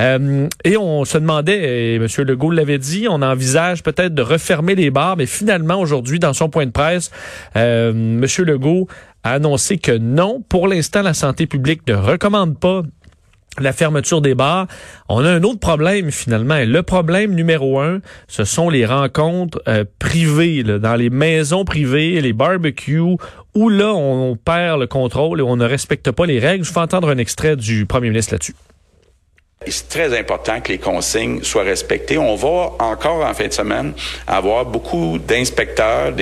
Euh, et on se demandait, et M. Legault l'avait dit, on envisage peut-être de refermer les bars, mais finalement, aujourd'hui, dans son point de presse, euh, M. Legault a annoncé que non, pour l'instant, la santé publique ne recommande pas la fermeture des bars. On a un autre problème finalement. Le problème numéro un, ce sont les rencontres euh, privées, dans les maisons privées, les barbecues, où là on, perd le contrôle et on ne respecte pas les règles. Je vais entendre un extrait du premier ministre là-dessus. C'est très important que les consignes soient respectées. On va encore en fin de semaine avoir beaucoup d'inspecteurs,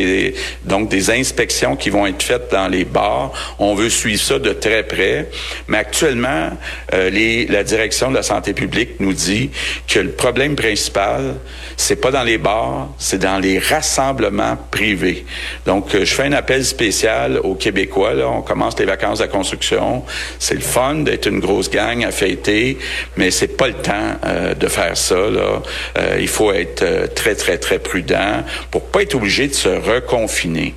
donc des inspections qui vont être faites dans les bars. On veut suivre ça de très près. Mais actuellement, euh, la direction de la santé publique nous dit que le problème principal, c'est pas dans les bars, c'est dans les rassemblements privés. Donc, euh, je fais un appel spécial aux Québécois. Là. On commence les vacances de construction. C'est le fun d'être une grosse gang à fêter, mais c'est pas le temps euh, de faire ça. Euh, il faut être euh, très, très, très prudent pour pas être obligé de se reconfiner.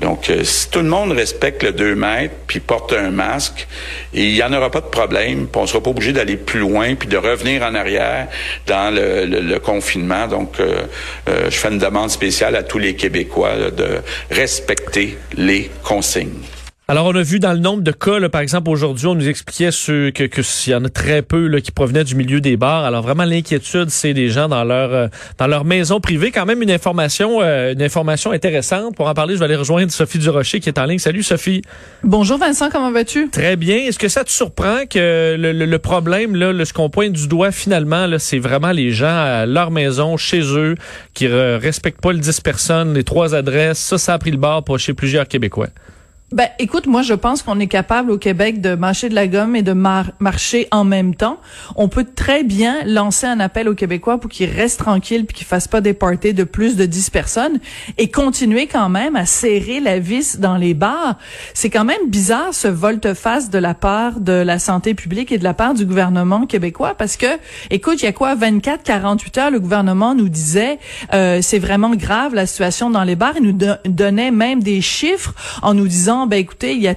Donc, si tout le monde respecte le 2 mètres puis porte un masque, il y en aura pas de problème. Puis on sera pas obligé d'aller plus loin puis de revenir en arrière dans le, confinement. Donc, je fais une demande spéciale à tous les Québécois de respecter les consignes. Alors, on a vu dans le nombre de cas, là, par exemple, aujourd'hui, on nous expliquait ce, que qu'il y en a très peu là, qui provenaient du milieu des bars. Alors, vraiment, l'inquiétude, c'est des gens dans leur euh, dans leur maison privée. Quand même, une information euh, une information intéressante. Pour en parler, je vais aller rejoindre Sophie Durocher qui est en ligne. Salut, Sophie. Bonjour, Vincent. Comment vas-tu? Très bien. Est-ce que ça te surprend que le, le, problème, là, le, ce qu'on pointe du doigt, finalement, là, c'est vraiment les gens à leur maison, chez eux, qui respectent pas le 10 personnes, les trois adresses. Ça, ça a pris le bar pour chez plusieurs Québécois. Ben, écoute, moi, je pense qu'on est capable au Québec de mâcher de la gomme et de marcher en même temps. On peut très bien lancer un appel aux Québécois pour qu'ils restent tranquilles puis qu'ils fassent pas des parties de plus de 10 personnes et continuer quand même à serrer la vis dans les bars. C'est quand même bizarre ce volte-face de la part de la santé publique et de la part du gouvernement québécois parce que, écoute, il y a quoi, 24, 48 heures, le gouvernement nous disait, euh, c'est vraiment grave la situation dans les bars. Il nous donnait même des chiffres en nous disant ben écoutez, il y a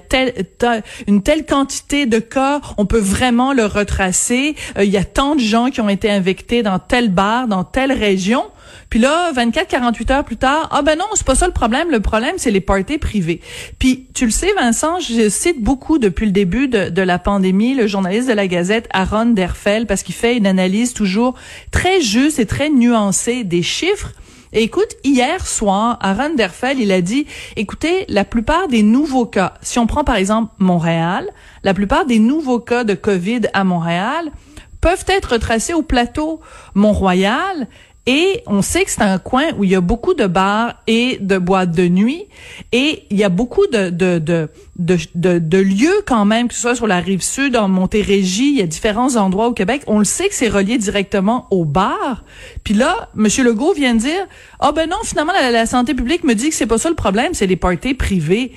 une telle quantité de cas, on peut vraiment le retracer. Euh, il y a tant de gens qui ont été infectés dans tel bar, dans telle région. Puis là, 24, 48 heures plus tard, ah ben non, c'est pas ça le problème. Le problème, c'est les parties privées. Puis tu le sais, Vincent, je cite beaucoup depuis le début de, de la pandémie le journaliste de la Gazette, Aaron Derfel, parce qu'il fait une analyse toujours très juste et très nuancée des chiffres écoute, hier soir, Aaron Derfel, il a dit, écoutez, la plupart des nouveaux cas, si on prend par exemple Montréal, la plupart des nouveaux cas de COVID à Montréal peuvent être tracés au plateau Mont-Royal et on sait que c'est un coin où il y a beaucoup de bars et de boîtes de nuit et il y a beaucoup de, de, de, de, de, lieux quand même, que ce soit sur la rive sud, en Montérégie, il y a différents endroits au Québec. On le sait que c'est relié directement aux bars. Puis là, M. Legault vient de dire, ah oh ben non, finalement, la, la, santé publique me dit que c'est pas ça le problème, c'est les parties privées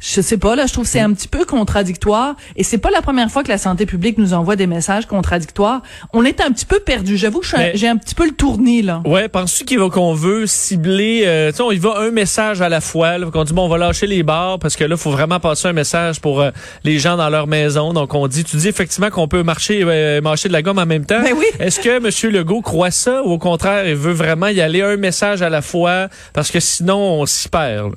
je sais pas là, je trouve c'est un petit peu contradictoire et c'est pas la première fois que la santé publique nous envoie des messages contradictoires. On est un petit peu perdu. J'avoue que j'ai un petit peu le tournis là. Ouais, penses-tu qu'il va qu'on veut cibler euh, tu sais on y va un message à la fois là, qu'on dit bon on va lâcher les bars parce que là faut vraiment passer un message pour euh, les gens dans leur maison. Donc on dit tu dis effectivement qu'on peut marcher euh, marcher de la gomme en même temps. Ben oui. Est-ce que monsieur Legault croit ça ou au contraire il veut vraiment y aller un message à la fois parce que sinon on s'y perd.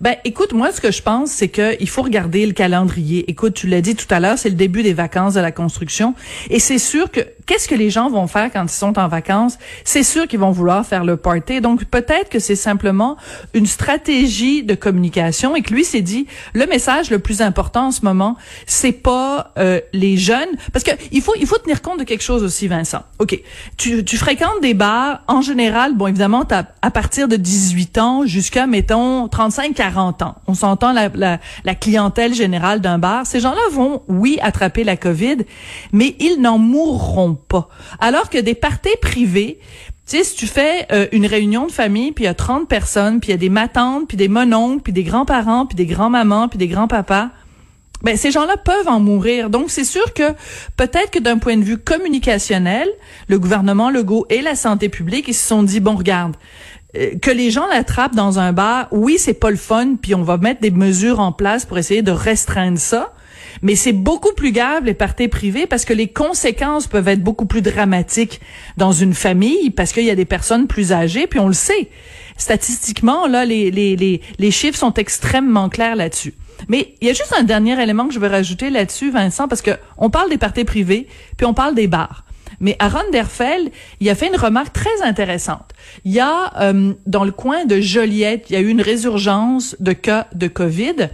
Ben, écoute, moi, ce que je pense, c'est que il faut regarder le calendrier. Écoute, tu l'as dit tout à l'heure, c'est le début des vacances de la construction, et c'est sûr que qu'est-ce que les gens vont faire quand ils sont en vacances? C'est sûr qu'ils vont vouloir faire le party. Donc peut-être que c'est simplement une stratégie de communication et que lui s'est dit le message le plus important en ce moment, c'est pas euh, les jeunes, parce que il faut il faut tenir compte de quelque chose aussi, Vincent. Ok, tu, tu fréquentes des bars en général. Bon, évidemment, as, à partir de 18 ans jusqu'à mettons 35 40 ans. On s'entend la, la, clientèle générale d'un bar. Ces gens-là vont, oui, attraper la COVID, mais ils n'en mourront Alors que des parties privées, tu sais, si tu fais euh, une réunion de famille, puis il y a 30 personnes, puis il y a des matantes, puis des mononcles, puis des grands-parents, puis des grands-mamans, puis des grands-papas, ben ces gens-là peuvent en mourir. Donc c'est sûr que peut-être que d'un point de vue communicationnel, le gouvernement Legault et la santé publique ils se sont dit bon regarde, euh, que les gens l'attrapent dans un bar, oui, c'est pas le fun, puis on va mettre des mesures en place pour essayer de restreindre ça. Mais c'est beaucoup plus grave les parties privées parce que les conséquences peuvent être beaucoup plus dramatiques dans une famille parce qu'il y a des personnes plus âgées, puis on le sait. Statistiquement, là, les, les, les, les chiffres sont extrêmement clairs là-dessus. Mais il y a juste un dernier élément que je veux rajouter là-dessus, Vincent, parce que on parle des parties privées, puis on parle des bars. Mais Aaron Derfeld, il a fait une remarque très intéressante. Il y a euh, dans le coin de Joliette, il y a eu une résurgence de cas de Covid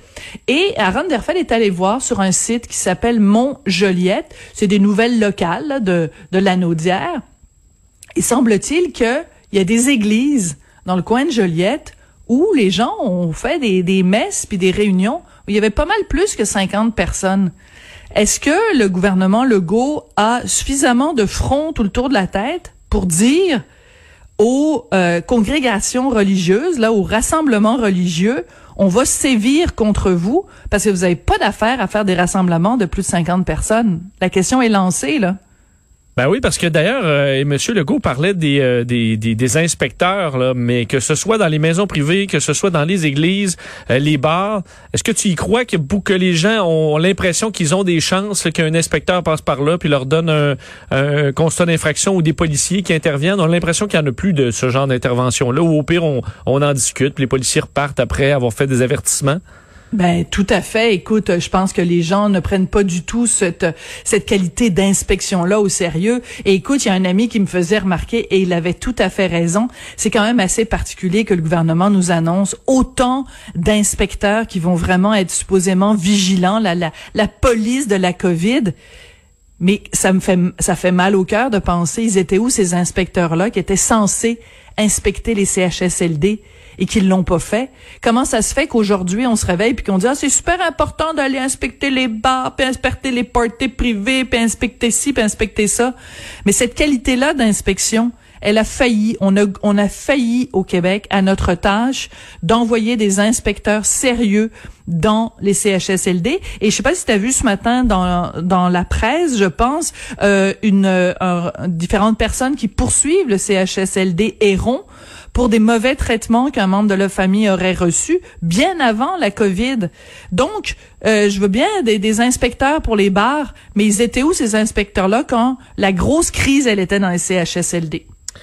et Aaron Derfeld est allé voir sur un site qui s'appelle Mont Joliette. C'est des nouvelles locales de de l'Anaudière. Il semble-t-il qu'il y a des églises dans le coin de Joliette où les gens ont fait des, des messes puis des réunions où il y avait pas mal plus que 50 personnes. Est-ce que le gouvernement Legault a suffisamment de front tout le tour de la tête pour dire aux euh, congrégations religieuses, là, aux rassemblements religieux, on va sévir contre vous parce que vous n'avez pas d'affaire à faire des rassemblements de plus de 50 personnes? La question est lancée, là. Ben oui, parce que d'ailleurs, euh, M. Legault parlait des, euh, des, des, inspecteurs, là, mais que ce soit dans les maisons privées, que ce soit dans les églises, euh, les bars, est-ce que tu y crois que, que les gens ont l'impression qu'ils ont des chances qu'un inspecteur passe par là puis leur donne un, un constat d'infraction ou des policiers qui interviennent? On l'impression qu'il n'y en a plus de ce genre d'intervention-là, ou au pire, on, on en discute, puis les policiers repartent après avoir fait des avertissements. Ben tout à fait. Écoute, je pense que les gens ne prennent pas du tout cette cette qualité d'inspection là au sérieux. Et écoute, il y a un ami qui me faisait remarquer et il avait tout à fait raison. C'est quand même assez particulier que le gouvernement nous annonce autant d'inspecteurs qui vont vraiment être supposément vigilants, la la, la police de la Covid. Mais ça me fait ça fait mal au cœur de penser ils étaient où ces inspecteurs là qui étaient censés inspecter les CHSLD et qu'ils l'ont pas fait. Comment ça se fait qu'aujourd'hui on se réveille puis qu'on dit ah c'est super important d'aller inspecter les bars, puis inspecter les parties privées, puis inspecter ci, puis inspecter ça. Mais cette qualité là d'inspection, elle a failli, on a, on a failli au Québec à notre tâche d'envoyer des inspecteurs sérieux dans les CHSLD. Et je sais pas si tu as vu ce matin dans, dans la presse, je pense, euh, une euh, différentes personnes qui poursuivent le CHSLD Héron pour des mauvais traitements qu'un membre de la famille aurait reçus bien avant la COVID. Donc, euh, je veux bien des, des, inspecteurs pour les bars, mais ils étaient où ces inspecteurs-là quand la grosse crise, elle était dans les CHSLD?